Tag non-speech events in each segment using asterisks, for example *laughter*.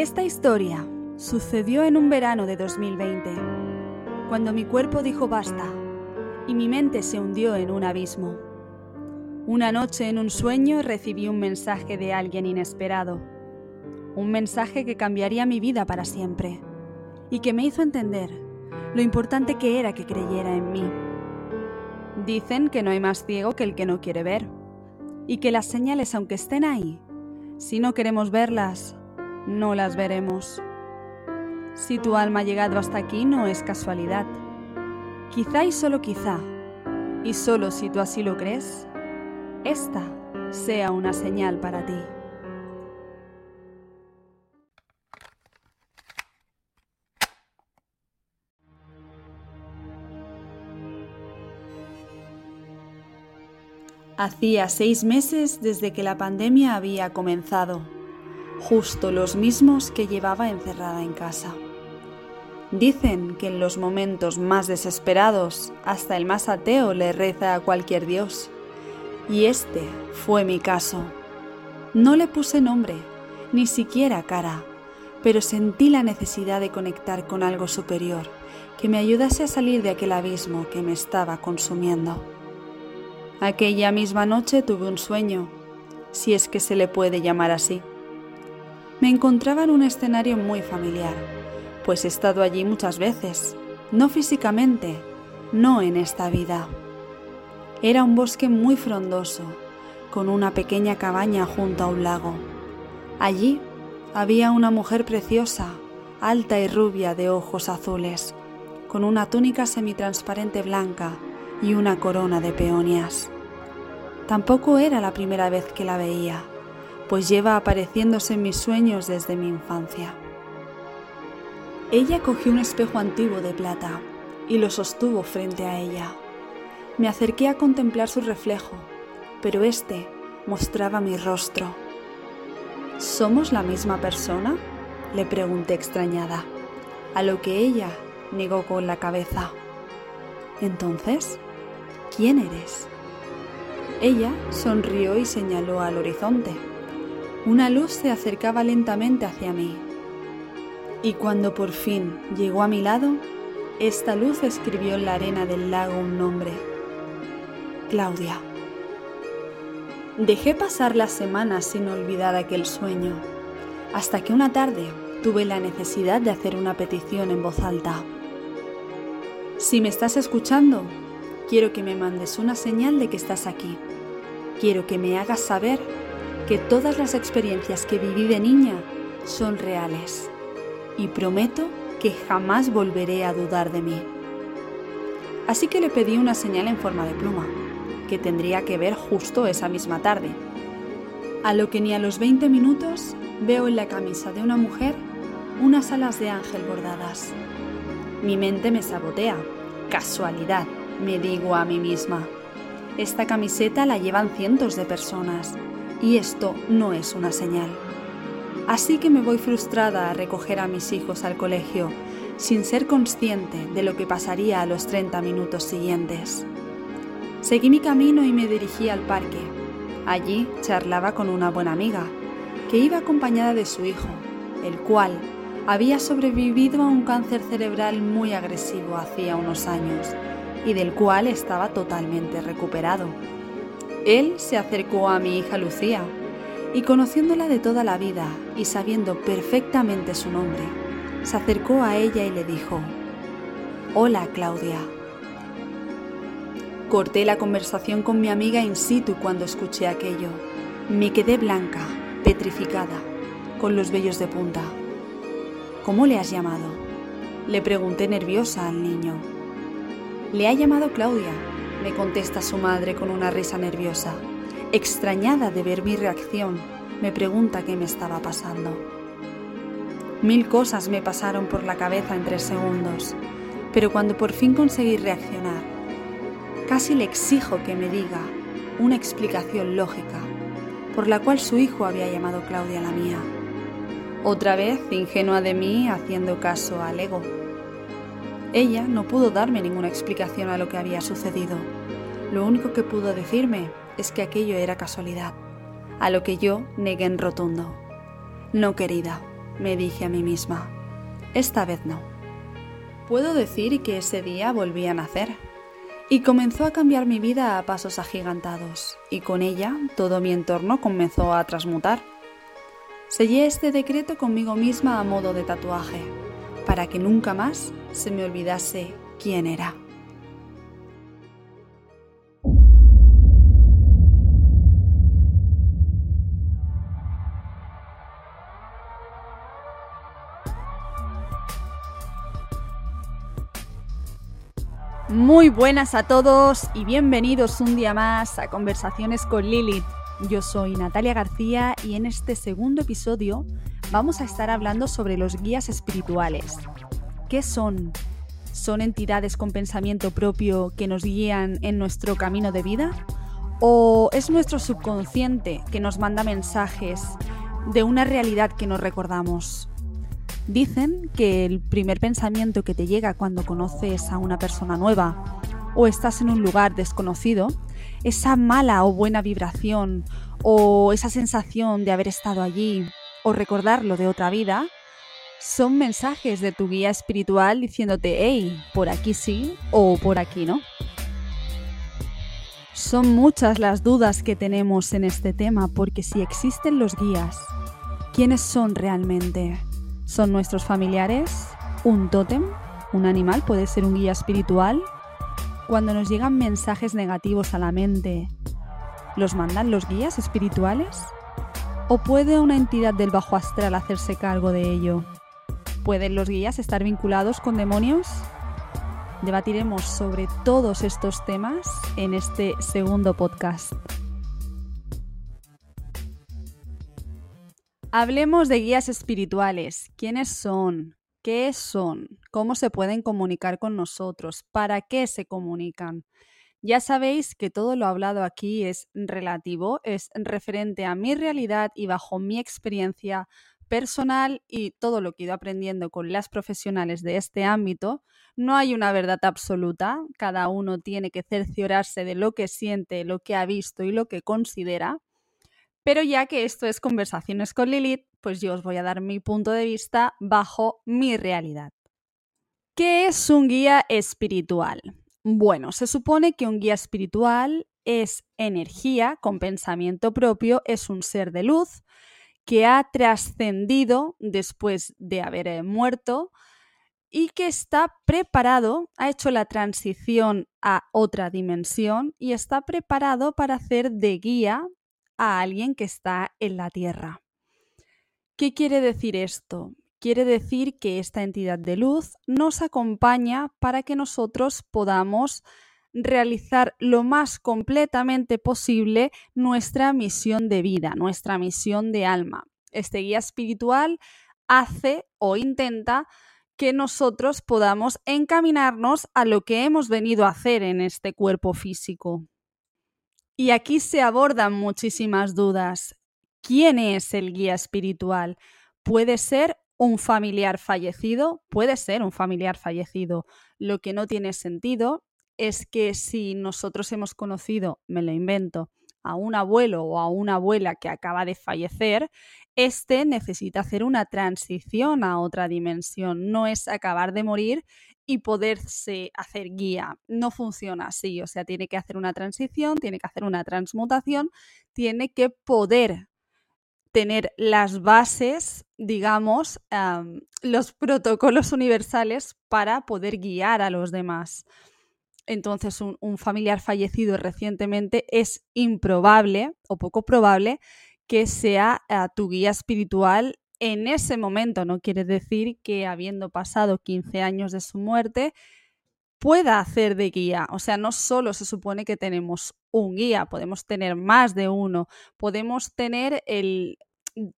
Esta historia sucedió en un verano de 2020, cuando mi cuerpo dijo basta y mi mente se hundió en un abismo. Una noche en un sueño recibí un mensaje de alguien inesperado, un mensaje que cambiaría mi vida para siempre y que me hizo entender lo importante que era que creyera en mí. Dicen que no hay más ciego que el que no quiere ver y que las señales, aunque estén ahí, si no queremos verlas, no las veremos. Si tu alma ha llegado hasta aquí no es casualidad. Quizá y solo quizá, y solo si tú así lo crees, esta sea una señal para ti. Hacía seis meses desde que la pandemia había comenzado, justo los mismos que llevaba encerrada en casa. Dicen que en los momentos más desesperados hasta el más ateo le reza a cualquier dios. Y este fue mi caso. No le puse nombre, ni siquiera cara, pero sentí la necesidad de conectar con algo superior que me ayudase a salir de aquel abismo que me estaba consumiendo. Aquella misma noche tuve un sueño, si es que se le puede llamar así. Me encontraba en un escenario muy familiar, pues he estado allí muchas veces, no físicamente, no en esta vida. Era un bosque muy frondoso, con una pequeña cabaña junto a un lago. Allí había una mujer preciosa, alta y rubia de ojos azules, con una túnica semitransparente blanca y una corona de peonias. Tampoco era la primera vez que la veía, pues lleva apareciéndose en mis sueños desde mi infancia. Ella cogió un espejo antiguo de plata y lo sostuvo frente a ella. Me acerqué a contemplar su reflejo, pero este mostraba mi rostro. ¿Somos la misma persona? le pregunté extrañada, a lo que ella negó con la cabeza. Entonces, ¿quién eres? Ella sonrió y señaló al horizonte. Una luz se acercaba lentamente hacia mí. Y cuando por fin llegó a mi lado, esta luz escribió en la arena del lago un nombre. Claudia. Dejé pasar las semanas sin olvidar aquel sueño, hasta que una tarde tuve la necesidad de hacer una petición en voz alta. Si me estás escuchando, quiero que me mandes una señal de que estás aquí. Quiero que me hagas saber que todas las experiencias que viví de niña son reales y prometo que jamás volveré a dudar de mí. Así que le pedí una señal en forma de pluma, que tendría que ver justo esa misma tarde. A lo que ni a los 20 minutos veo en la camisa de una mujer unas alas de ángel bordadas. Mi mente me sabotea. Casualidad, me digo a mí misma. Esta camiseta la llevan cientos de personas y esto no es una señal. Así que me voy frustrada a recoger a mis hijos al colegio, sin ser consciente de lo que pasaría a los 30 minutos siguientes. Seguí mi camino y me dirigí al parque. Allí charlaba con una buena amiga, que iba acompañada de su hijo, el cual había sobrevivido a un cáncer cerebral muy agresivo hacía unos años y del cual estaba totalmente recuperado. Él se acercó a mi hija Lucía y conociéndola de toda la vida y sabiendo perfectamente su nombre, se acercó a ella y le dijo, Hola Claudia. Corté la conversación con mi amiga in situ cuando escuché aquello. Me quedé blanca, petrificada, con los vellos de punta. ¿Cómo le has llamado? Le pregunté nerviosa al niño. Le ha llamado Claudia, me contesta su madre con una risa nerviosa. Extrañada de ver mi reacción, me pregunta qué me estaba pasando. Mil cosas me pasaron por la cabeza en tres segundos, pero cuando por fin conseguí reaccionar, casi le exijo que me diga una explicación lógica por la cual su hijo había llamado Claudia la mía. Otra vez, ingenua de mí, haciendo caso al ego. Ella no pudo darme ninguna explicación a lo que había sucedido. Lo único que pudo decirme es que aquello era casualidad, a lo que yo negué en rotundo. No, querida, me dije a mí misma. Esta vez no. Puedo decir que ese día volví a nacer. Y comenzó a cambiar mi vida a pasos agigantados, y con ella todo mi entorno comenzó a transmutar. Sellé este decreto conmigo misma a modo de tatuaje, para que nunca más se me olvidase quién era. Muy buenas a todos y bienvenidos un día más a Conversaciones con Lilith. Yo soy Natalia García y en este segundo episodio vamos a estar hablando sobre los guías espirituales. ¿Qué son? ¿Son entidades con pensamiento propio que nos guían en nuestro camino de vida? ¿O es nuestro subconsciente que nos manda mensajes de una realidad que nos recordamos? Dicen que el primer pensamiento que te llega cuando conoces a una persona nueva o estás en un lugar desconocido, esa mala o buena vibración o esa sensación de haber estado allí o recordarlo de otra vida, son mensajes de tu guía espiritual diciéndote, hey, por aquí sí o por aquí no. Son muchas las dudas que tenemos en este tema porque si existen los guías, ¿quiénes son realmente? son nuestros familiares, un tótem, un animal, puede ser un guía espiritual. Cuando nos llegan mensajes negativos a la mente, ¿los mandan los guías espirituales? ¿O puede una entidad del bajo astral hacerse cargo de ello? ¿Pueden los guías estar vinculados con demonios? Debatiremos sobre todos estos temas en este segundo podcast. Hablemos de guías espirituales. ¿Quiénes son? ¿Qué son? ¿Cómo se pueden comunicar con nosotros? ¿Para qué se comunican? Ya sabéis que todo lo hablado aquí es relativo, es referente a mi realidad y bajo mi experiencia personal y todo lo que he ido aprendiendo con las profesionales de este ámbito. No hay una verdad absoluta, cada uno tiene que cerciorarse de lo que siente, lo que ha visto y lo que considera. Pero ya que esto es conversaciones con Lilith, pues yo os voy a dar mi punto de vista bajo mi realidad. ¿Qué es un guía espiritual? Bueno, se supone que un guía espiritual es energía con pensamiento propio, es un ser de luz que ha trascendido después de haber eh, muerto y que está preparado, ha hecho la transición a otra dimensión y está preparado para hacer de guía a alguien que está en la Tierra. ¿Qué quiere decir esto? Quiere decir que esta entidad de luz nos acompaña para que nosotros podamos realizar lo más completamente posible nuestra misión de vida, nuestra misión de alma. Este guía espiritual hace o intenta que nosotros podamos encaminarnos a lo que hemos venido a hacer en este cuerpo físico. Y aquí se abordan muchísimas dudas. ¿Quién es el guía espiritual? ¿Puede ser un familiar fallecido? Puede ser un familiar fallecido. Lo que no tiene sentido es que si nosotros hemos conocido, me lo invento, a un abuelo o a una abuela que acaba de fallecer, este necesita hacer una transición a otra dimensión. No es acabar de morir y poderse hacer guía. No funciona así, o sea, tiene que hacer una transición, tiene que hacer una transmutación, tiene que poder tener las bases, digamos, los protocolos universales para poder guiar a los demás. Entonces, un, un familiar fallecido recientemente es improbable o poco probable que sea eh, tu guía espiritual en ese momento. No quiere decir que habiendo pasado 15 años de su muerte pueda hacer de guía. O sea, no solo se supone que tenemos un guía, podemos tener más de uno, podemos tener el,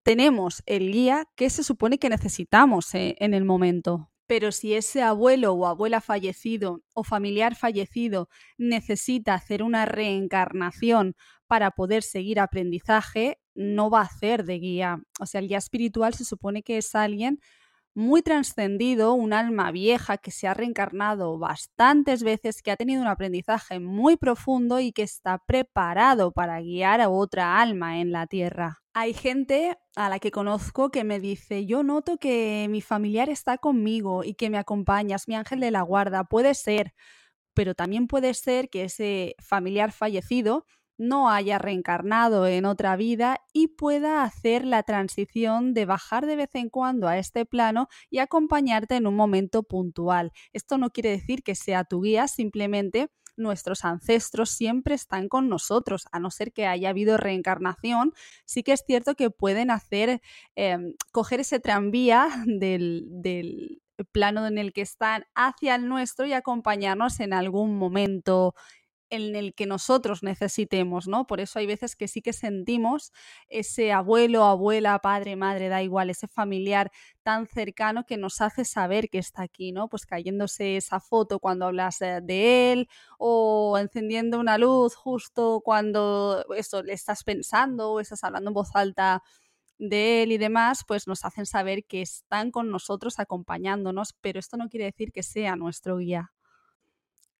tenemos el guía que se supone que necesitamos eh, en el momento. Pero si ese abuelo o abuela fallecido o familiar fallecido necesita hacer una reencarnación para poder seguir aprendizaje, no va a hacer de guía. O sea, el guía espiritual se supone que es alguien muy trascendido, un alma vieja que se ha reencarnado bastantes veces, que ha tenido un aprendizaje muy profundo y que está preparado para guiar a otra alma en la Tierra. Hay gente a la que conozco que me dice, yo noto que mi familiar está conmigo y que me acompañas, mi ángel de la guarda, puede ser, pero también puede ser que ese familiar fallecido no haya reencarnado en otra vida y pueda hacer la transición de bajar de vez en cuando a este plano y acompañarte en un momento puntual. Esto no quiere decir que sea tu guía, simplemente nuestros ancestros siempre están con nosotros, a no ser que haya habido reencarnación, sí que es cierto que pueden hacer, em, coger ese tranvía del, del plano en el que están hacia el nuestro y acompañarnos en algún momento en el que nosotros necesitemos, ¿no? Por eso hay veces que sí que sentimos ese abuelo, abuela, padre, madre, da igual, ese familiar tan cercano que nos hace saber que está aquí, ¿no? Pues cayéndose esa foto cuando hablas eh, de él o encendiendo una luz justo cuando eso le estás pensando o estás hablando en voz alta de él y demás, pues nos hacen saber que están con nosotros acompañándonos, pero esto no quiere decir que sea nuestro guía.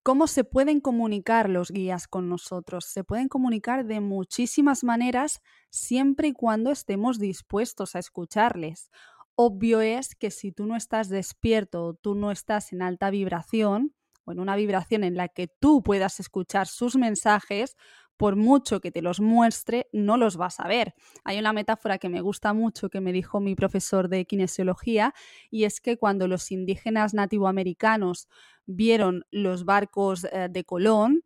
¿Cómo se pueden comunicar los guías con nosotros? Se pueden comunicar de muchísimas maneras siempre y cuando estemos dispuestos a escucharles. Obvio es que si tú no estás despierto, tú no estás en alta vibración o en una vibración en la que tú puedas escuchar sus mensajes, por mucho que te los muestre, no los vas a ver. Hay una metáfora que me gusta mucho que me dijo mi profesor de kinesiología y es que cuando los indígenas nativoamericanos vieron los barcos eh, de Colón,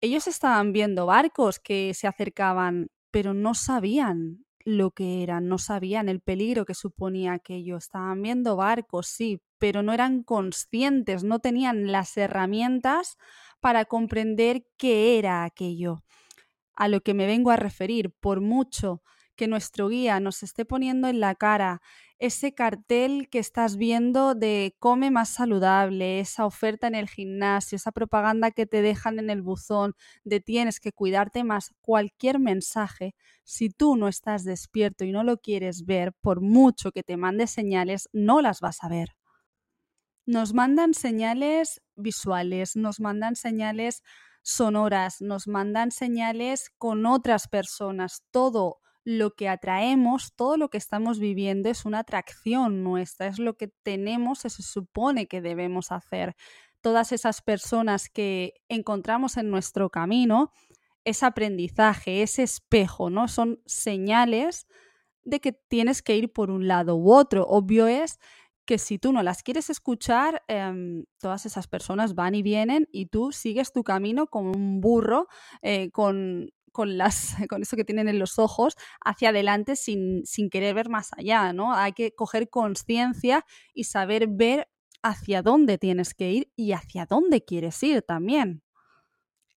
ellos estaban viendo barcos que se acercaban, pero no sabían lo que eran, no sabían el peligro que suponía aquello. Estaban viendo barcos, sí, pero no eran conscientes, no tenían las herramientas para comprender qué era aquello. A lo que me vengo a referir, por mucho que nuestro guía nos esté poniendo en la cara ese cartel que estás viendo de come más saludable, esa oferta en el gimnasio, esa propaganda que te dejan en el buzón de tienes que cuidarte más, cualquier mensaje, si tú no estás despierto y no lo quieres ver, por mucho que te mande señales, no las vas a ver. Nos mandan señales visuales, nos mandan señales sonoras, nos mandan señales con otras personas, todo lo que atraemos, todo lo que estamos viviendo es una atracción nuestra, es lo que tenemos, se supone que debemos hacer. Todas esas personas que encontramos en nuestro camino, ese aprendizaje, ese espejo, ¿no? Son señales de que tienes que ir por un lado u otro. Obvio es que si tú no las quieres escuchar, em, todas esas personas van y vienen y tú sigues tu camino como un burro eh, con con, las, *laughs* con eso que tienen en los ojos hacia adelante sin, sin querer ver más allá, ¿no? Hay que coger conciencia y saber ver hacia dónde tienes que ir y hacia dónde quieres ir también.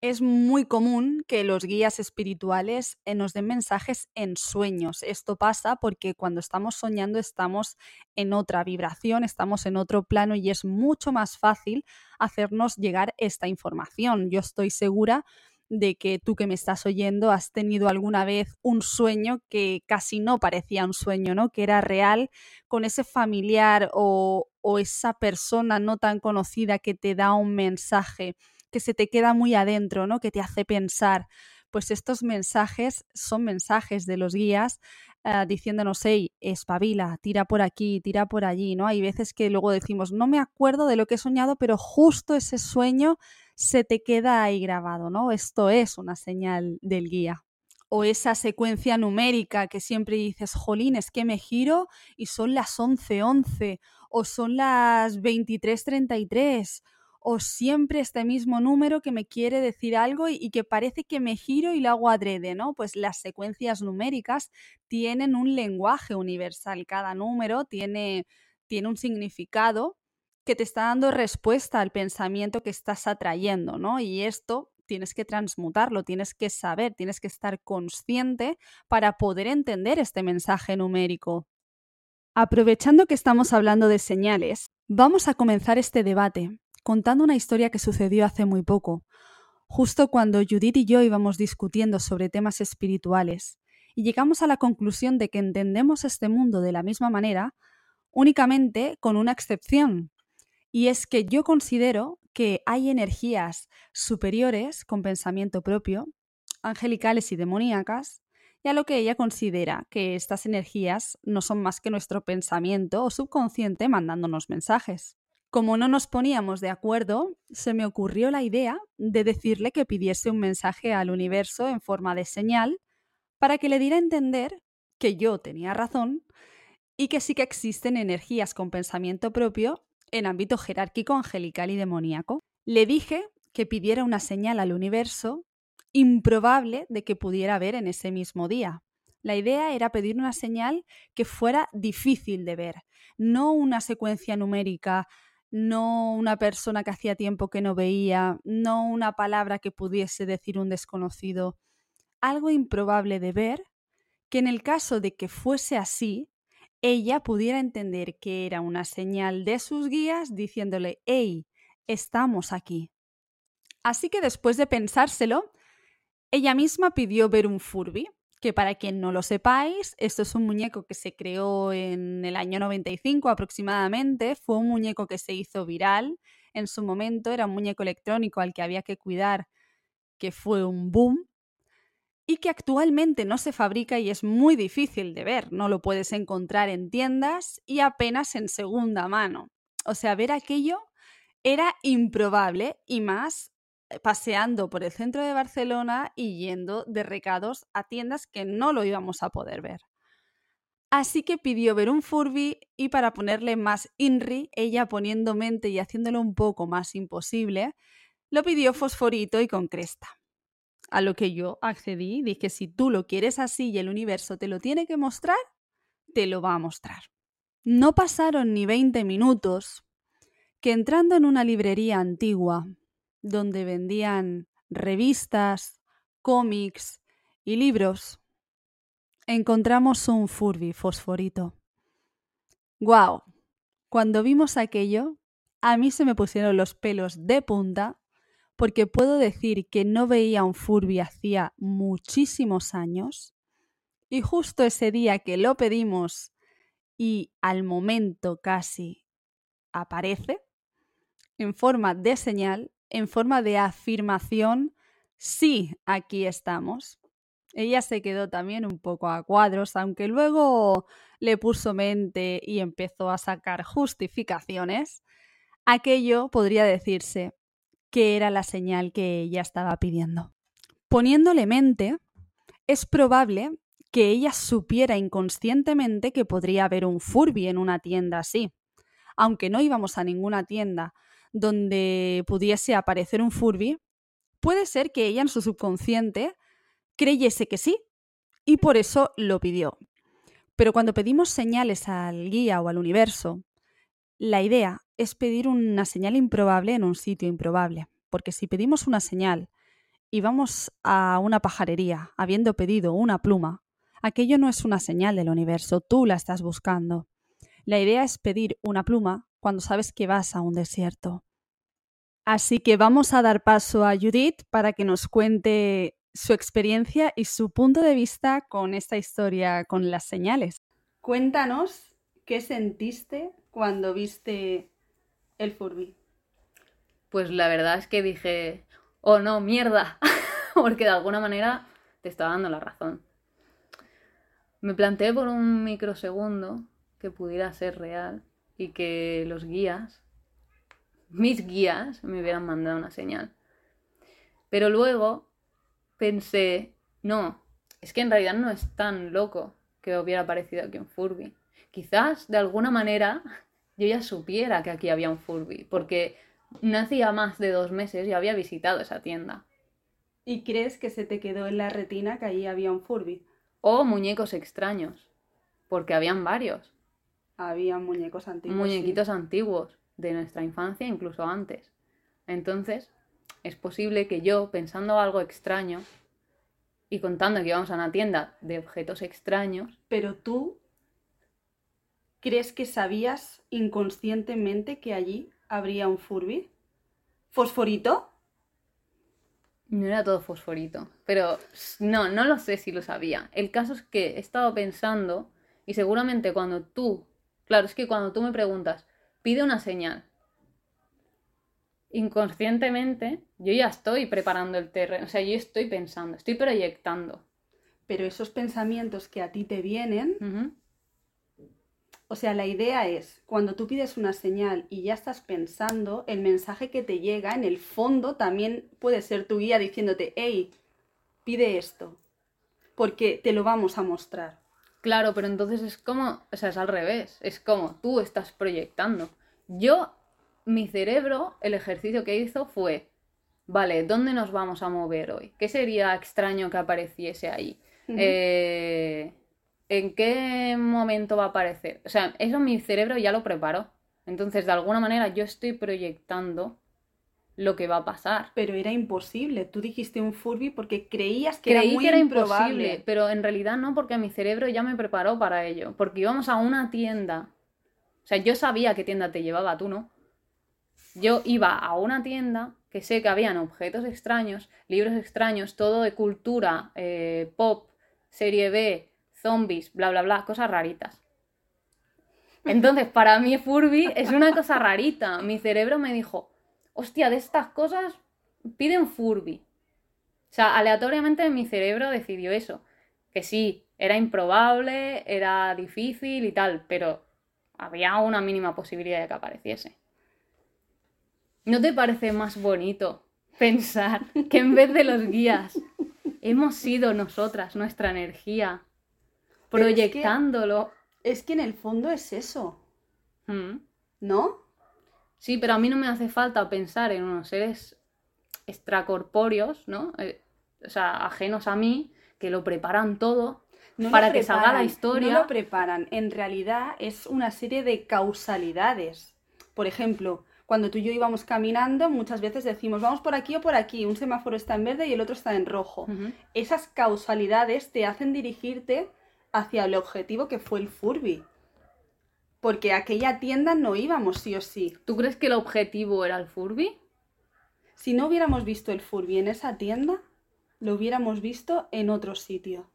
Es muy común que los guías espirituales eh, nos den mensajes en sueños. Esto pasa porque cuando estamos soñando estamos en otra vibración, estamos en otro plano y es mucho más fácil hacernos llegar esta información. Yo estoy segura de que tú que me estás oyendo has tenido alguna vez un sueño que casi no parecía un sueño, ¿no? Que era real con ese familiar o, o esa persona no tan conocida que te da un mensaje que se te queda muy adentro, ¿no? Que te hace pensar. Pues estos mensajes son mensajes de los guías uh, diciéndonos, hey, espabila, tira por aquí, tira por allí, ¿no? Hay veces que luego decimos, no me acuerdo de lo que he soñado, pero justo ese sueño se te queda ahí grabado, ¿no? Esto es una señal del guía. O esa secuencia numérica que siempre dices, jolín, es que me giro y son las 11.11 o son las 23.33 o siempre este mismo número que me quiere decir algo y, y, que parece que me giro y lo hago adrede, ¿no? Pues las secuencias numéricas tienen un lenguaje universal, cada número tiene, tiene un significado que te está dando respuesta al pensamiento que estás atrayendo, ¿no? Y esto tienes que transmutarlo, tienes que saber, tienes que estar consciente para poder entender este mensaje numérico. Aprovechando que estamos hablando de señales, vamos a comenzar este debate contando una historia que sucedió hace muy poco, justo cuando Judith y yo íbamos discutiendo sobre temas espirituales, y llegamos a la conclusión de que entendemos este mundo de la misma manera únicamente con una excepción, y es que yo considero que hay energías superiores con pensamiento propio, angelicales y demoníacas, y a lo que ella considera que estas energías no son más que nuestro pensamiento o subconsciente mandándonos mensajes. Como no nos poníamos de acuerdo, se me ocurrió la idea de decirle que pidiese un mensaje al universo en forma de señal para que le diera a entender que yo tenía razón y que sí que existen energías con pensamiento propio en ámbito jerárquico, angelical y demoníaco. Le dije que pidiera una señal al universo improbable de que pudiera ver en ese mismo día. La idea era pedir una señal que fuera difícil de ver, no una secuencia numérica no una persona que hacía tiempo que no veía, no una palabra que pudiese decir un desconocido, algo improbable de ver, que en el caso de que fuese así, ella pudiera entender que era una señal de sus guías diciéndole, hey, estamos aquí. Así que después de pensárselo, ella misma pidió ver un Furby, que para quien no lo sepáis, esto es un muñeco que se creó en el año 95 aproximadamente, fue un muñeco que se hizo viral en su momento, era un muñeco electrónico al que había que cuidar, que fue un boom, y que actualmente no se fabrica y es muy difícil de ver, no lo puedes encontrar en tiendas y apenas en segunda mano. O sea, ver aquello era improbable y más eh, paseando por el centro de Barcelona y yendo de recados a tiendas que no lo íbamos a poder ver. Así que pidió ver un Furby y para ponerle más INRI, ella poniendo mente y haciéndolo un poco más imposible, lo pidió fosforito y con cresta. A lo que yo accedí, dije, si tú lo quieres así y el universo te lo tiene que mostrar, te lo va a mostrar. No pasaron ni 20 minutos que entrando en una librería antigua donde vendían revistas, cómics y libros, encontramos un Furby fosforito. ¡Guau! Cuando vimos aquello, a mí se me pusieron los pelos de punta porque puedo decir que no veía un Furby hacía muchísimos años y justo ese día que lo pedimos y al momento casi aparece en forma de señal en forma de afirmación, sí, aquí estamos. Ella se quedó también un poco a cuadros, aunque luego le puso mente y empezó a sacar justificaciones. Aquello podría decirse que era la señal que ella estaba pidiendo. Poniéndole mente, es probable que ella supiera inconscientemente que podría haber un Furby en una tienda así. Aunque no íbamos a ninguna tienda donde pudiese aparecer un Furby, puede ser que ella en su subconsciente creyese que sí y por eso lo pidió. Pero cuando pedimos señales al guía o al universo, la idea es pedir una señal improbable en un sitio improbable, porque si pedimos una señal y vamos a una pajarería habiendo pedido una pluma, aquello no es una señal del universo, tú la estás buscando. La idea es pedir una pluma cuando sabes que vas a un desierto. Así que vamos a dar paso a Judith para que nos cuente su experiencia y su punto de vista con esta historia, con las señales. Cuéntanos qué sentiste cuando viste el Furby. Pues la verdad es que dije, oh no, mierda, *laughs* porque de alguna manera te estaba dando la razón. Me planteé por un microsegundo que pudiera ser real y que los guías, mis guías, me hubieran mandado una señal. Pero luego pensé, no, es que en realidad no es tan loco que hubiera aparecido aquí un Furby. Quizás de alguna manera yo ya supiera que aquí había un Furby, porque no hacía más de dos meses y había visitado esa tienda. ¿Y crees que se te quedó en la retina que allí había un Furby? O muñecos extraños, porque habían varios. Había muñecos antiguos. Muñequitos antiguos de nuestra infancia, incluso antes. Entonces, es posible que yo, pensando algo extraño y contando que íbamos a una tienda de objetos extraños. Pero tú, ¿crees que sabías inconscientemente que allí habría un Furby? ¿Fosforito? No era todo fosforito, pero no, no lo sé si lo sabía. El caso es que he estado pensando y seguramente cuando tú Claro, es que cuando tú me preguntas, pide una señal. Inconscientemente, yo ya estoy preparando el terreno, o sea, yo estoy pensando, estoy proyectando. Pero esos pensamientos que a ti te vienen. O sea, la idea es, cuando tú pides una señal y ya estás pensando, el mensaje que te llega, en el fondo, también puede ser tu guía diciéndote, hey, pide esto, porque te lo vamos a mostrar. Claro, pero entonces es como, o sea, es al revés, es como tú estás proyectando. Yo, mi cerebro, el ejercicio que hizo fue, vale, ¿dónde nos vamos a mover hoy? ¿Qué sería extraño que apareciese ahí? Eh, ¿En qué momento va a aparecer? O sea, eso mi cerebro ya lo preparó. Entonces, de alguna manera, yo estoy proyectando lo que va a pasar. Pero era imposible. Tú dijiste un Furby porque creías que era Creí muy que era improbable. imposible, pero en realidad no, porque mi cerebro ya me preparó para ello. Porque íbamos a una tienda. O sea, yo sabía qué tienda te llevaba, tú no. Yo iba a una tienda que sé que habían objetos extraños, libros extraños, todo de cultura, eh, pop, serie B, zombies, bla, bla, bla, cosas raritas. Entonces, para mí Furby es una cosa rarita. Mi cerebro me dijo, hostia, de estas cosas pide un Furby. O sea, aleatoriamente mi cerebro decidió eso. Que sí, era improbable, era difícil y tal, pero había una mínima posibilidad de que apareciese. ¿No te parece más bonito pensar que en vez de los guías hemos sido nosotras, nuestra energía, Pero es que- proyectándolo? Es que en el fondo es eso, Mm. ¿no? Sí, pero a mí no me hace falta pensar en unos seres extracorpóreos, ¿no? Eh, o sea, ajenos a mí, que lo preparan todo No para que salga la historia. No lo preparan. En realidad es una serie de causalidades. Por ejemplo, cuando tú y yo íbamos caminando, muchas veces decimos, vamos por aquí o por aquí, un semáforo está en verde y el otro está en rojo. Esas causalidades te hacen dirigirte hacia el objetivo que fue el Furby. Porque a aquella tienda no íbamos sí o sí. ¿Tú crees que el objetivo era el Furby? Si no hubiéramos visto el Furby en esa tienda, lo hubiéramos visto en otro sitio.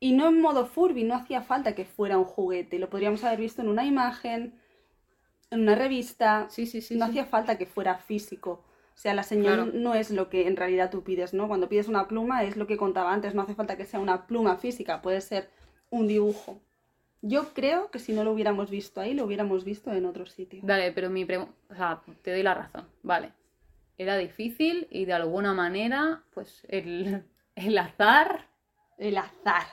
Y no en modo Furby, no hacía falta que fuera un juguete, lo podríamos haber visto en una imagen, en una revista, Sí, sí, sí. no sí. hacía falta que fuera físico. O sea, la señal Claro. no es lo que en realidad tú pides, ¿no? Cuando pides una pluma es lo que contaba antes, no hace falta que sea una pluma física, puede ser un dibujo. Yo creo que si no lo hubiéramos visto ahí, lo hubiéramos visto en otro sitio. Dale, pero mi pregunta, o sea, te doy la razón, vale. Era difícil y de alguna manera, pues el, *laughs* el azar, El azar.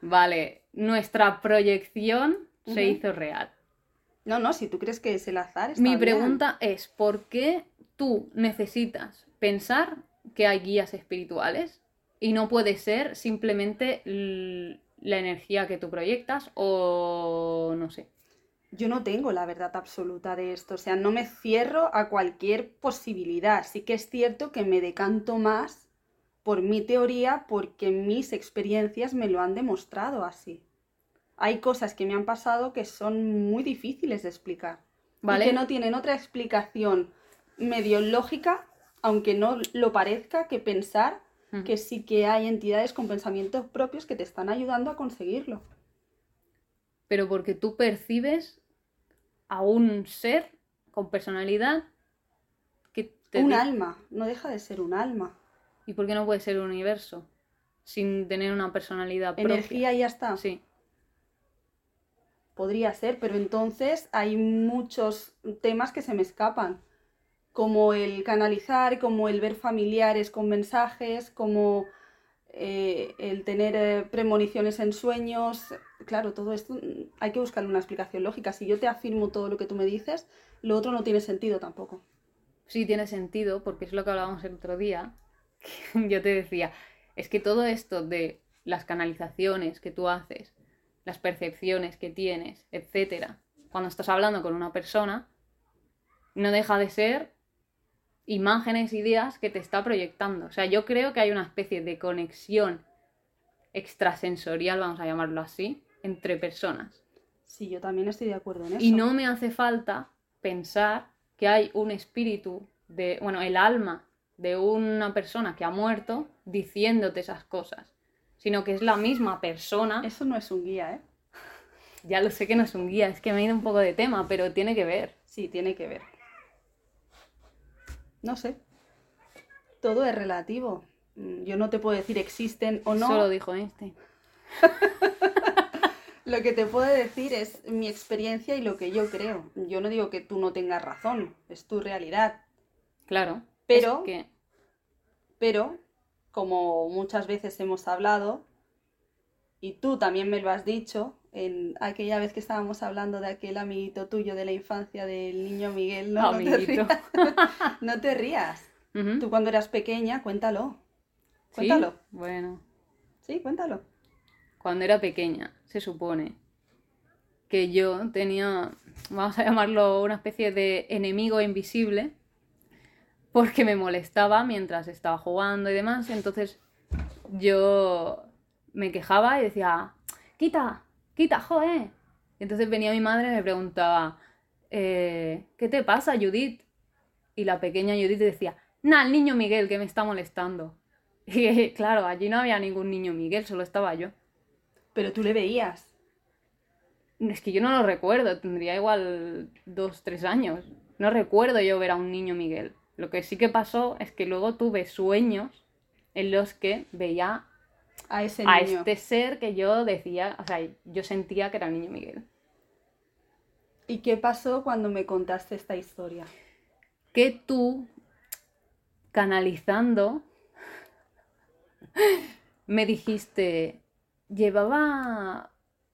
vale, nuestra proyección se hizo real. No, no, si tú crees que es el azar, está Mi bien. pregunta es, ¿por qué tú necesitas pensar que hay guías espirituales y no puede ser simplemente la energía que tú proyectas o no sé? Yo no tengo la verdad absoluta de esto, o sea, no me cierro a cualquier posibilidad. Sí que es cierto que me decanto más por mi teoría porque mis experiencias me lo han demostrado así. Hay cosas que me han pasado que son muy difíciles de explicar. ¿Vale? Y que no tienen otra explicación medio lógica, aunque no lo parezca, que pensar Que sí que hay entidades con pensamientos propios que te están ayudando a conseguirlo. pero porque tú percibes a un ser con personalidad que te Un alma, no deja de ser un alma. ¿Y por qué no puede ser un universo sin tener una personalidad propia? Energía y ya está. Sí. Podría ser, pero entonces hay muchos temas que se me escapan, como el canalizar, como el ver familiares con mensajes, como eh, el tener eh, premoniciones en sueños. Claro, todo esto mm, hay que buscarle una explicación lógica. Si yo te afirmo todo lo que tú me dices, lo otro no tiene sentido tampoco. Sí tiene sentido, porque es lo que hablábamos el otro día. *laughs* Yo te decía, es que todo esto de las canalizaciones que tú haces, las percepciones que tienes, etcétera, cuando estás hablando con una persona, no deja de ser imágenes, ideas que te está proyectando. O sea, yo creo que hay una especie de conexión extrasensorial, vamos a llamarlo así, entre personas. Sí, yo también estoy de acuerdo en eso. Y no me hace falta pensar que hay un espíritu de, bueno, el alma de una persona que ha muerto diciéndote esas cosas, sino que es la misma persona. Eso no es un guía, ¿eh? Ya lo sé que no es un guía, es que me he ido un poco de tema, pero tiene que ver. Sí, tiene que ver. No sé. Todo es relativo. Mm, Yo no te puedo decir existen o no. Solo dijo Einstein. *laughs* Lo que te puedo decir es mi experiencia y lo que yo creo. Yo no digo que tú no tengas razón, es tu realidad. Claro. Pero- es que- Pero, como muchas veces hemos hablado, y tú también me lo has dicho, aquella vez que estábamos hablando de aquel amiguito tuyo de la infancia del niño Miguel, no, no te rías. *laughs* No te rías. Tú cuando eras pequeña, cuéntalo. ¿Sí? Cuéntalo. Bueno. Sí, cuéntalo. cuando era pequeña, se supone que yo tenía, vamos a llamarlo una especie de enemigo invisible, porque me molestaba mientras estaba jugando y demás, entonces yo me quejaba y decía, quita, quita, joder. Y entonces venía mi madre y me preguntaba, "Eh, ¿qué te pasa, Judith? Y la pequeña Judith decía, nah, el niño Miguel que me está molestando. *laughs* Y claro, allí no había ningún niño Miguel, solo estaba yo. Pero tú le veías. Es que yo no lo recuerdo, tendría igual dos, tres años. No recuerdo yo ver a un niño Miguel. Lo que sí que pasó es que luego tuve sueños en los que veía A ese a niño. este ser que yo decía, o sea, yo sentía que era el niño Miguel. ¿Y qué pasó cuando me contaste esta historia? Que tú, canalizando, me dijiste, llevaba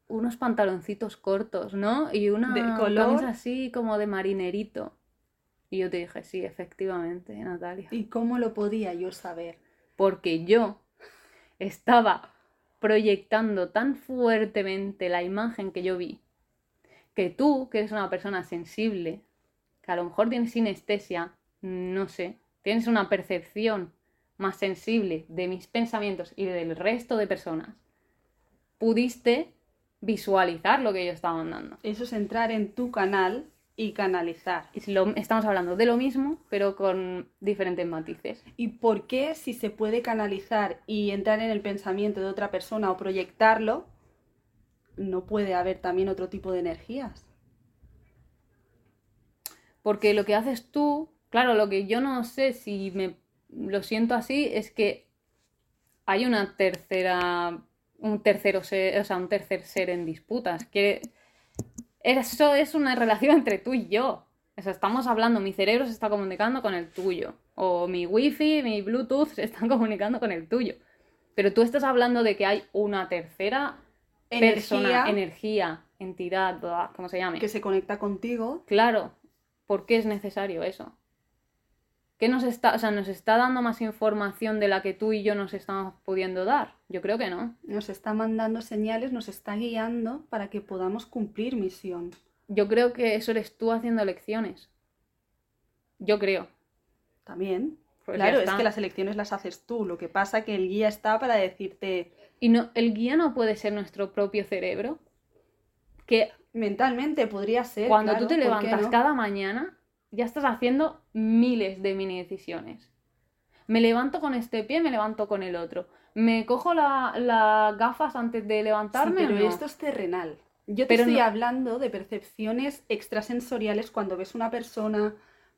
unos pantaloncitos cortos, ¿no? Y una ¿De color? camisa así como de marinerito. Y yo te dije, sí, efectivamente, Natalia. ¿Y cómo lo podía yo saber? Porque yo estaba proyectando tan fuertemente la imagen que yo vi, que tú, que eres una persona sensible, que a lo mejor tienes sinestesia, no sé, tienes una percepción más sensible de mis pensamientos y del resto de personas, pudiste visualizar lo que yo estaba mandando. Eso es entrar en tu canal y canalizar. Lo- estamos hablando de lo mismo, pero con diferentes matices. ¿Y por qué si se puede canalizar y entrar en el pensamiento de otra persona o proyectarlo, no puede haber también otro tipo de energías? Porque lo que haces tú, claro, lo que yo no sé si me lo siento así es que hay una tercera, un tercero ser, o sea, un tercer ser en disputas. Que eso es una relación entre tú y yo. O sea, estamos hablando, mi cerebro se está comunicando con el tuyo. O mi wifi, mi bluetooth se están comunicando con el tuyo. Pero tú estás hablando de que hay una tercera persona, energía, entidad, como se llame. que se conecta contigo. Claro, ¿por qué es necesario eso? ¿Qué nos está, o sea, nos está dando más información de la que tú y yo nos estamos pudiendo dar? Yo creo que no. Nos está mandando señales, nos está guiando para que podamos cumplir misión. Yo creo que eso eres tú haciendo elecciones. Yo creo. También. Pues claro, es que las elecciones las haces tú. Lo que pasa que el guía está para decirte Y no, el guía no puede ser nuestro propio cerebro. Que mentalmente podría ser. cuando claro, tú te ¿por qué levantas no? cada mañana, ya estás haciendo miles de mini decisiones. Me levanto con este pie, me levanto con el otro. Me cojo la- las gafas antes de Sí, levantarme. pero o no? esto es terrenal. Yo te Pero estoy no- hablando de percepciones extrasensoriales cuando ves una persona,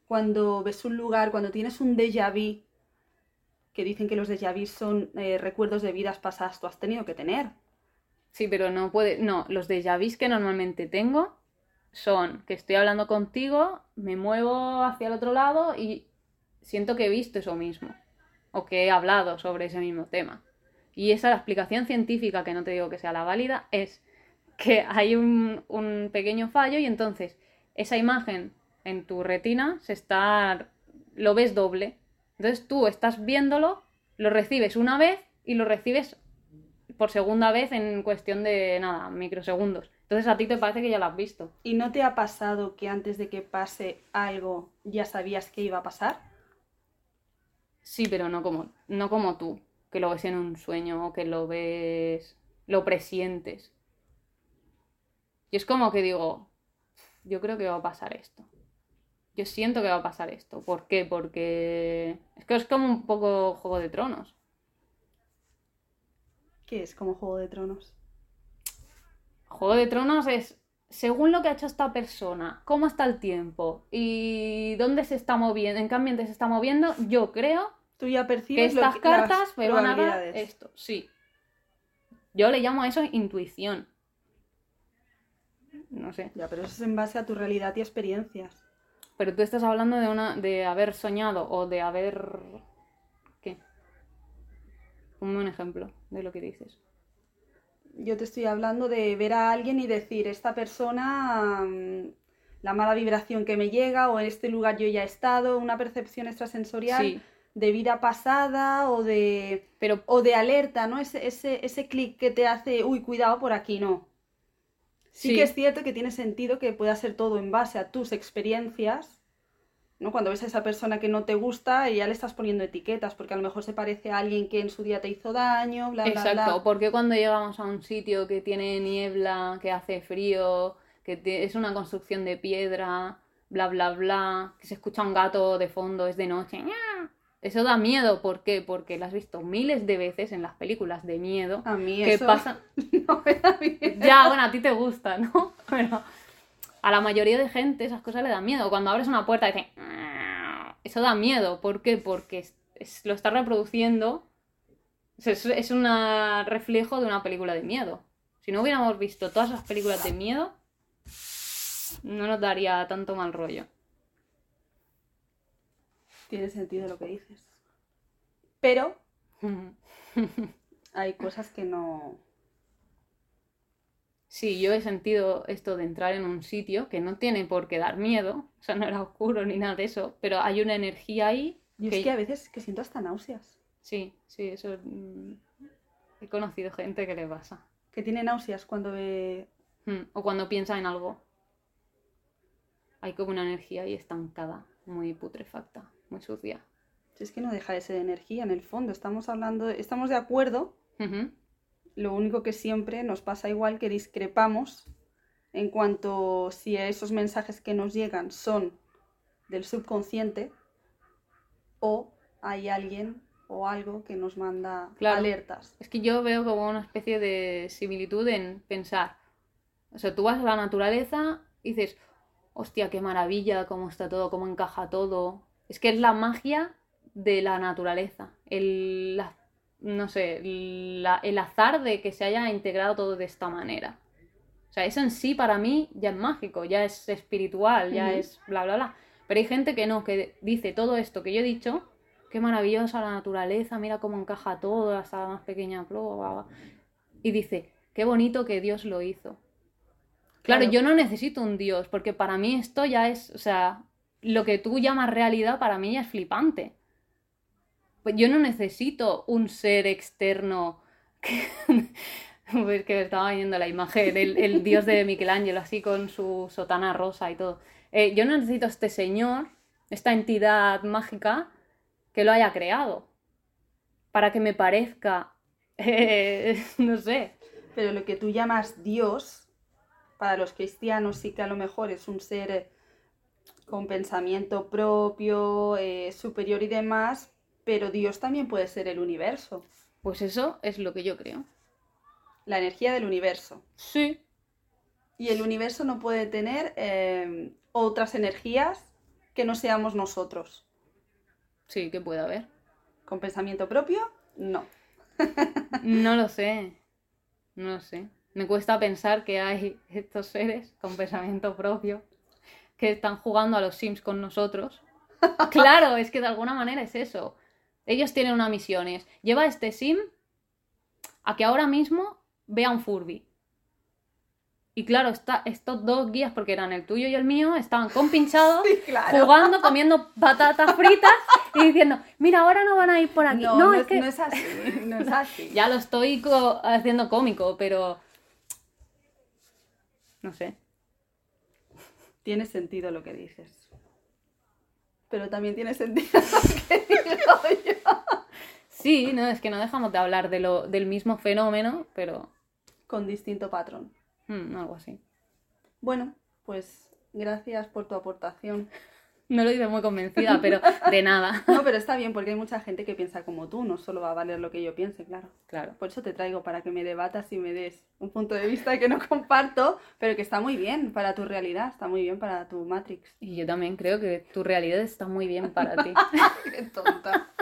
cuando ves un lugar, cuando tienes un déjà vu, que dicen que los déjà vu son eh, recuerdos de vidas pasadas, tú has tenido que tener. Sí, pero no puede. No, los déjà vus que normalmente tengo son que estoy hablando contigo, me muevo hacia el otro lado y siento que he visto eso mismo. O que he hablado sobre ese mismo tema. Y esa explicación científica, que no te digo que sea la válida, es que hay un, un pequeño fallo y entonces esa imagen en tu retina se está. lo ves doble. Entonces tú estás viéndolo, lo recibes una vez y lo recibes por segunda vez en cuestión de nada, microsegundos. Entonces a ti te parece que ya lo has visto. ¿Y no te ha pasado que antes de que pase algo ya sabías que iba a pasar? Sí, pero no como, no como tú, que lo ves en un sueño o que lo ves, lo presientes. Y es como que digo, yo creo que va a pasar esto. Yo siento que va a pasar esto. ¿Por qué? Porque es que es como un poco Juego de Tronos. ¿Qué es como Juego de Tronos? Juego de Tronos es según lo que ha hecho esta persona, cómo está el tiempo y dónde se está moviendo, en qué ambiente se está moviendo, yo creo Tú ya que percibes lo estas que- cartas me van a dar esto. Sí. Yo le llamo a eso intuición. No sé. Ya, pero eso es en base a tu realidad y experiencias. Pero tú estás hablando de una de haber soñado o de haber ¿qué? Ponme un ejemplo de lo que dices. Yo te estoy hablando de ver a alguien y decir, esta persona, mm, la mala vibración que me llega, o en este lugar yo ya he estado, una percepción extrasensorial Sí, de vida pasada o de, pero o de alerta, ¿no? Ese, ese, ese clic que te hace, uy, cuidado por aquí, no. Sí, Sí. que es cierto que tiene sentido que pueda ser todo en base a tus experiencias, ¿no? Cuando ves a esa persona que no te gusta y ya le estás poniendo etiquetas, porque a lo mejor se parece a alguien que en su día te hizo daño, bla, bla, Exacto, bla. porque cuando llegamos a un sitio que tiene niebla, que hace frío, que te- es una construcción de piedra, bla, bla, bla, que se escucha un gato de fondo, es de noche, eso da miedo, ¿por qué? Porque lo has visto miles de veces en las películas de miedo, A mí que eso pasan... *laughs* no me da miedo. Ya, bueno, a ti te gusta, ¿no? *laughs* Pero a la mayoría de gente esas cosas le dan miedo. Cuando abres una puerta dice, eso da miedo. ¿Por qué? Porque es- es- lo está reproduciendo. Es, es un reflejo de una película de miedo. Si no hubiéramos visto todas esas películas de miedo, no nos daría tanto mal rollo. Tiene sentido lo que dices. Pero *laughs* hay cosas que no... Sí, yo he sentido esto de entrar en un sitio que no tiene por qué dar miedo, o sea, no era oscuro ni nada de eso, pero hay una energía ahí que es que a veces que siento hasta náuseas. Sí, sí, eso mm, he conocido gente que le pasa. Que tiene náuseas cuando ve... Mm, O cuando piensa en algo. Hay como una energía ahí estancada, muy putrefacta, muy sucia. Si es que no deja de ser energía, en el fondo. Estamos hablando... Estamos de acuerdo. Lo único que siempre nos pasa igual que discrepamos en cuanto si esos mensajes que nos llegan son del subconsciente o hay alguien o algo que nos manda Claro. alertas. Es que yo veo como una especie de similitud en pensar. O sea, tú vas a la naturaleza y dices, hostia, qué maravilla, cómo está todo, cómo encaja todo. Es que es la magia de la naturaleza. El, la- no sé, la- el azar de que se haya integrado todo de esta manera. O sea, eso en sí para mí ya es mágico, ya es espiritual, ya es bla, bla, bla. Pero hay gente que no, que dice todo esto que yo he dicho, qué maravillosa la naturaleza, mira cómo encaja todo, hasta la más pequeña prueba. Y dice, qué bonito que Dios lo hizo. Claro, Claro. yo no necesito un Dios, porque para mí esto ya es, o sea, lo que tú llamas realidad para mí ya es flipante. Pues yo no necesito un ser externo que... *laughs* Pues que me estaba viendo la imagen, el, el dios de Michelangelo, así con su sotana rosa y todo. Eh, yo no necesito este señor, esta entidad mágica, que lo haya creado. Para que me parezca, *laughs* no sé, Pero lo que tú llamas Dios, para los cristianos sí que a lo mejor es un ser eh, con pensamiento propio, eh, superior y demás, pero Dios también puede ser el universo, pues eso es lo que yo creo. la energía del universo. Sí, Y el universo no puede tener eh, otras energías que no seamos nosotros. sí, que puede haber. ¿Con pensamiento propio? No. *laughs* No lo sé, no lo sé. Me cuesta pensar que hay estos seres con pensamiento propio que están jugando a los Sims con nosotros. *laughs* Claro, es que de alguna manera es eso. Ellos tienen una misión, es lleva a este Sim a que ahora mismo vea un Furby. Y claro, está, estos dos guías, porque eran el tuyo y el mío, estaban compinchados, *laughs* claro. jugando, comiendo patatas fritas y diciendo, mira, ahora no van a ir por aquí. No, No, no, es es, que no es así, no es así. *laughs* ya lo estoy co- haciendo cómico, pero. No sé. Tiene sentido lo que dices. Pero también tiene sentido lo que digo yo. Sí, no, es que no dejamos de hablar de lo, del mismo fenómeno, pero. Con distinto patrón. mm, algo así. Bueno, pues gracias por tu aportación. No lo dice muy convencida, pero de nada. *laughs* No, pero está bien porque hay mucha gente que piensa como tú, no solo va a valer lo que yo piense, claro. Claro. Por eso te traigo para que me debatas y me des un punto de vista que no *laughs* comparto, pero que está muy bien para tu realidad, está muy bien para tu Matrix. Y yo también creo que tu realidad está muy bien para ti. *laughs* Qué tonta.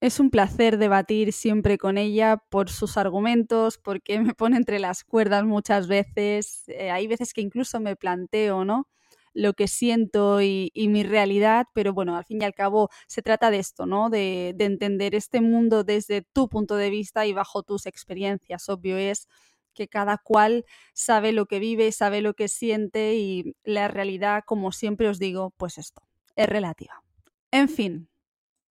Es un placer debatir siempre con ella por sus argumentos, porque me pone entre las cuerdas muchas veces. Eh, hay veces que incluso me planteo, ¿no? Lo que siento y, mi realidad, pero bueno, al fin y al cabo se trata de esto, ¿no? De, de, entender este mundo desde tu punto de vista y bajo tus experiencias. Obvio es que cada cual sabe lo que vive, sabe lo que siente y la realidad, como siempre os digo, pues esto, es relativa. En fin,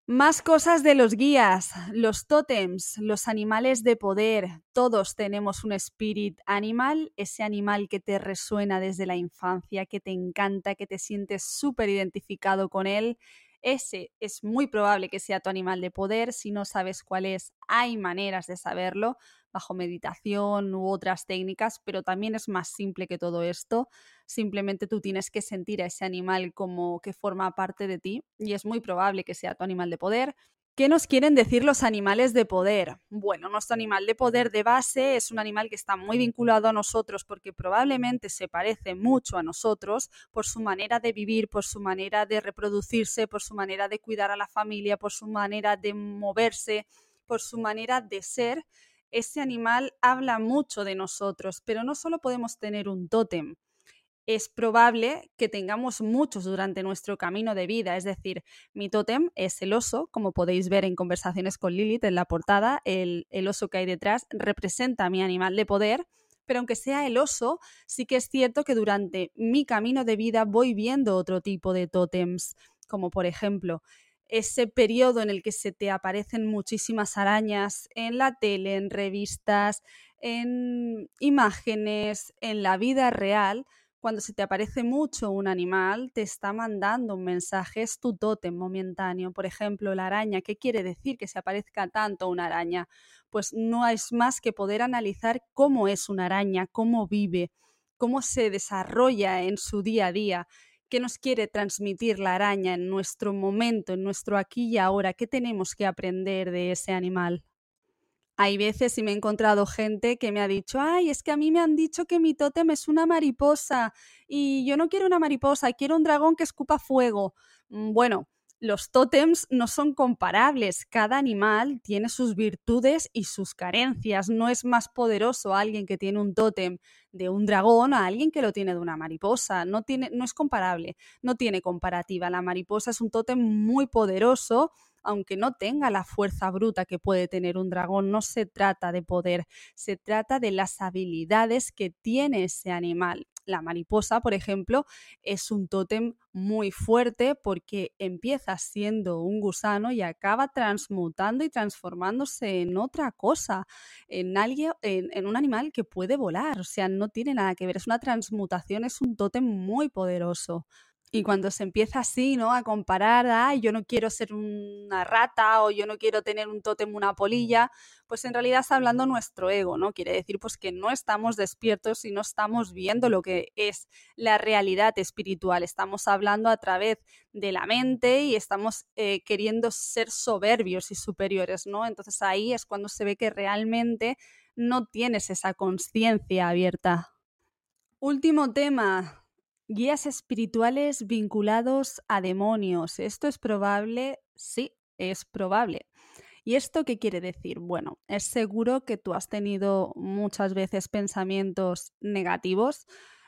más cosas de los guías, los tótems, los animales de poder. Todos tenemos un spirit animal, ese animal que te resuena desde la infancia, que te encanta, que te sientes súper identificado con él. Ese es muy probable que sea tu animal de poder. Si no sabes cuál es, hay maneras de saberlo bajo meditación u otras técnicas, pero también es más simple que todo esto. Simplemente tú tienes que sentir a ese animal como que forma parte de ti y es muy probable que sea tu animal de poder. ¿Qué nos quieren decir los animales de poder? Bueno, nuestro animal de poder de base es un animal que está muy vinculado a nosotros porque probablemente se parece mucho a nosotros por su manera de vivir, por su manera de reproducirse, por su manera de cuidar a la familia, por su manera de moverse, por su manera de ser ese animal habla mucho de nosotros, pero no solo podemos tener un tótem. Es probable que tengamos muchos durante nuestro camino de vida, es decir, mi tótem es el oso, como podéis ver en conversaciones con Lilith en la portada, el, oso que hay detrás representa a mi animal de poder, pero aunque sea el oso, sí que es cierto que durante mi camino de vida voy viendo otro tipo de tótems, como por ejemplo ese periodo en el que se te aparecen muchísimas arañas en la tele, en revistas, en imágenes, en la vida real, cuando se te aparece mucho un animal, te está mandando un mensaje, es tu tótem momentáneo. Por ejemplo, la araña, ¿qué quiere decir que se aparezca tanto una araña? Pues no es más que poder analizar cómo es una araña, cómo vive, cómo se desarrolla en su día a día ¿Qué nos quiere transmitir la araña en nuestro momento, en nuestro aquí y ahora? ¿Qué tenemos que aprender de ese animal? Hay veces y me he encontrado gente que me ha dicho, ay, es que a mí me han dicho que mi tótem es una mariposa y yo no quiero una mariposa, quiero un dragón que escupa fuego. Mm, bueno, los tótems no son comparables. Cada animal tiene sus virtudes y sus carencias. No es más poderoso alguien que tiene un tótem de un dragón a alguien que lo tiene de una mariposa. No, tiene, no es comparable, no tiene comparativa. La mariposa es un tótem muy poderoso aunque no tenga la fuerza bruta que puede tener un dragón, no se trata de poder, se trata de las habilidades que tiene ese animal. La mariposa, por ejemplo, es un tótem muy fuerte porque empieza siendo un gusano y acaba transmutando y transformándose en otra cosa, en, alguien, en, un animal que puede volar. O sea, no tiene nada que ver, es una transmutación, es un tótem muy poderoso. Y cuando se empieza así, ¿no? A comparar, ay, yo no quiero ser una rata o yo no quiero tener un tótem, una polilla, pues en realidad está hablando nuestro ego, ¿no? Quiere decir pues que no estamos despiertos y no estamos viendo lo que es la realidad espiritual. Estamos hablando a través de la mente y estamos eh, queriendo ser soberbios y superiores, ¿no? Entonces ahí es cuando se ve que realmente no tienes esa conciencia abierta. Último tema, Guías espirituales vinculados a demonios. ¿Esto es probable? Sí, es probable. ¿Y esto qué quiere decir? Bueno, es seguro que tú has tenido muchas veces pensamientos negativos,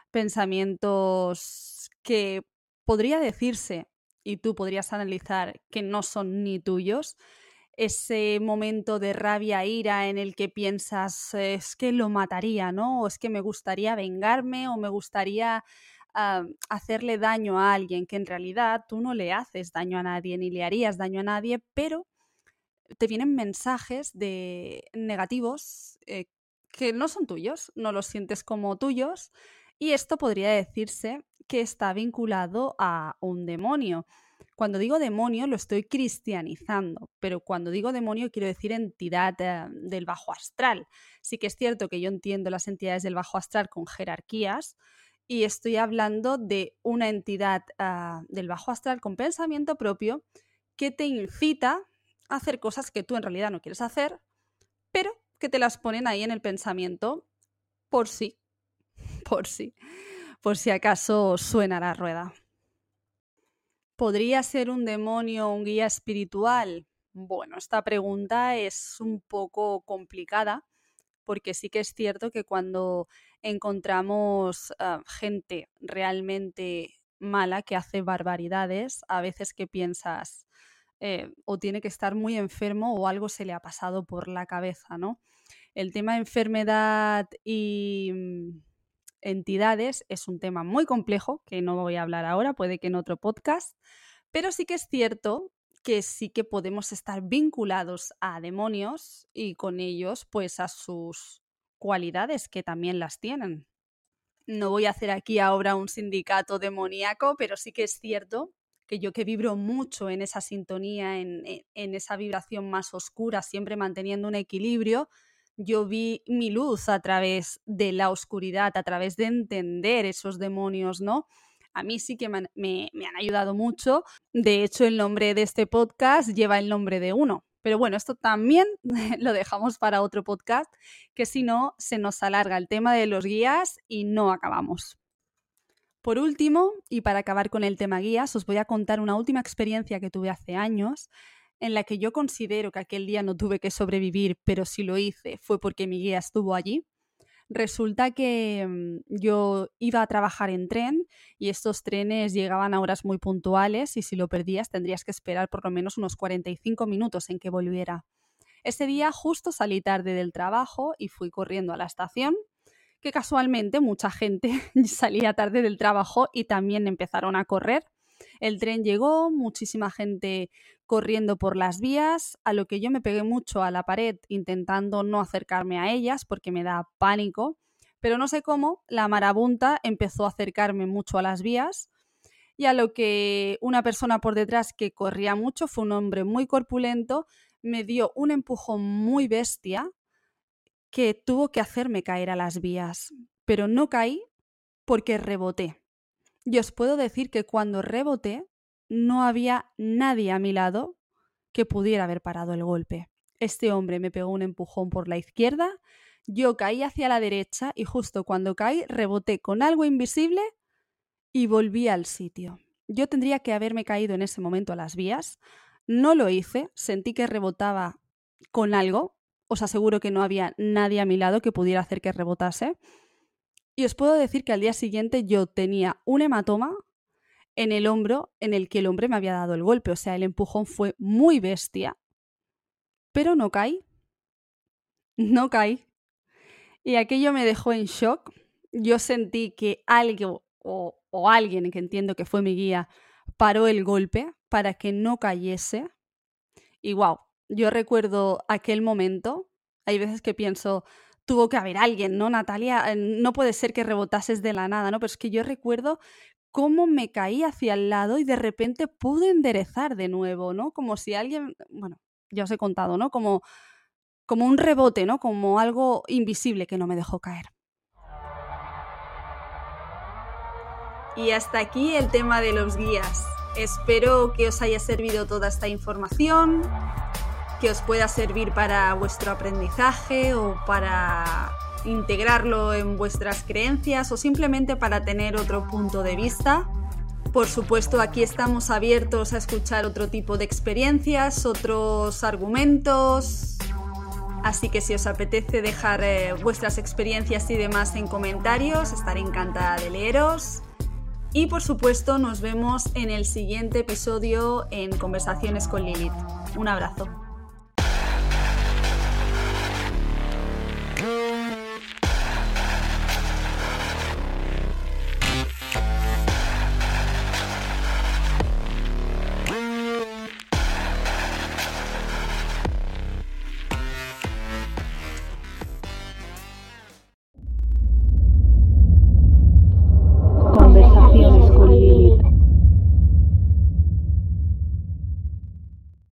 pensamientos que podría decirse y tú podrías analizar que no son ni tuyos. Ese momento de rabia, ira en el que piensas es que lo mataría, ¿no? O es que me gustaría vengarme o me gustaría hacerle daño a alguien, que en realidad tú no le haces daño a nadie ni le harías daño a nadie, pero te vienen mensajes de negativos eh, que no son tuyos, no los sientes como tuyos y esto podría decirse que está vinculado a un demonio. Cuando digo demonio lo estoy cristianizando, pero cuando digo demonio quiero decir entidad eh, del bajo astral. Sí que es cierto que yo entiendo las entidades del bajo astral con jerarquías, y estoy hablando de una entidad ah, del bajo astral con pensamiento propio que te incita a hacer cosas que tú en realidad no quieres hacer, pero que te las ponen ahí en el pensamiento por sí, *laughs* por sí, por si acaso suena la rueda. ¿Podría ser un demonio un guía espiritual? Bueno, esta pregunta es un poco complicada porque sí que es cierto que cuando encontramos ah, gente realmente mala que hace barbaridades, a veces que piensas eh, o tiene que estar muy enfermo o algo se le ha pasado por la cabeza, ¿no? El tema enfermedad y mm, entidades es un tema muy complejo que no voy a hablar ahora, puede que en otro podcast, pero sí que es cierto que sí que podemos estar vinculados a demonios y con ellos pues a sus cualidades que también las tienen. No voy a hacer aquí ahora un sindicato demoníaco, pero sí que es cierto que yo que vibro mucho en esa sintonía, en, en esa vibración más oscura, siempre manteniendo un equilibrio, yo vi mi luz a través de la oscuridad, a través de entender esos demonios, ¿no? a mí sí que me, han ayudado mucho. De hecho, el nombre de este podcast lleva el nombre de uno. Pero bueno, esto también *laughs* lo dejamos para otro podcast, que si no, se nos alarga el tema de los guías y no acabamos. Por último, y para acabar con el tema guías, os voy a contar una última experiencia que tuve hace años, en la que yo considero que aquel día no tuve que sobrevivir, pero si lo hice fue porque mi guía estuvo allí. Resulta que mm, yo iba a trabajar en tren y estos trenes llegaban a horas muy puntuales y si lo perdías tendrías que esperar por lo menos unos 45 minutos en que volviera. Ese día justo salí tarde del trabajo y fui corriendo a la estación, que casualmente mucha gente *laughs* salía tarde del trabajo y también empezaron a correr. El tren llegó, muchísima gente corriendo por las vías, a lo que yo me pegué mucho a la pared intentando no acercarme a ellas porque me da pánico, pero no sé cómo, la marabunta empezó a acercarme mucho a las vías y a lo que una persona por detrás que corría mucho, fue un hombre muy corpulento, me dio un empujón muy bestia que tuvo que hacerme caer a las vías, pero no caí porque reboté. Y os puedo decir que cuando reboté no había nadie a mi lado que pudiera haber parado el golpe. Este hombre me pegó un empujón por la izquierda, yo caí hacia la derecha y justo cuando caí reboté con algo invisible y volví al sitio. Yo tendría que haberme caído en ese momento a las vías. No lo hice, sentí que rebotaba con algo. Os aseguro que no había nadie a mi lado que pudiera hacer que rebotase. Y os puedo decir que al día siguiente yo tenía un hematoma en el hombro en el que el hombre me había dado el golpe. O sea, el empujón fue muy bestia. Pero no caí. No caí. Y aquello me dejó en shock. Yo sentí que alguien o, o alguien que entiendo que fue mi guía paró el golpe para que no cayese. Y wow, yo recuerdo aquel momento. Hay veces que pienso, tuvo que haber alguien, ¿no? Natalia, eh, no puede ser que rebotases de la nada, ¿no? Pero es que yo recuerdo cómo me caí hacia el lado y de repente pude enderezar de nuevo, ¿no? Como si alguien, bueno, ya os he contado, ¿no? Como, como un rebote, ¿no? Como algo invisible que no me dejó caer. Y hasta aquí el tema de los guías. Espero que os haya servido toda esta información, que os pueda servir para vuestro aprendizaje o para integrarlo en vuestras creencias o simplemente para tener otro punto de vista. Por supuesto, aquí estamos abiertos a escuchar otro tipo de experiencias, otros argumentos. Así que si os apetece dejar eh, vuestras experiencias y demás en comentarios, estaré encantada de leeros. Y por supuesto, nos vemos en el siguiente episodio en Conversaciones con Lilith. Un abrazo.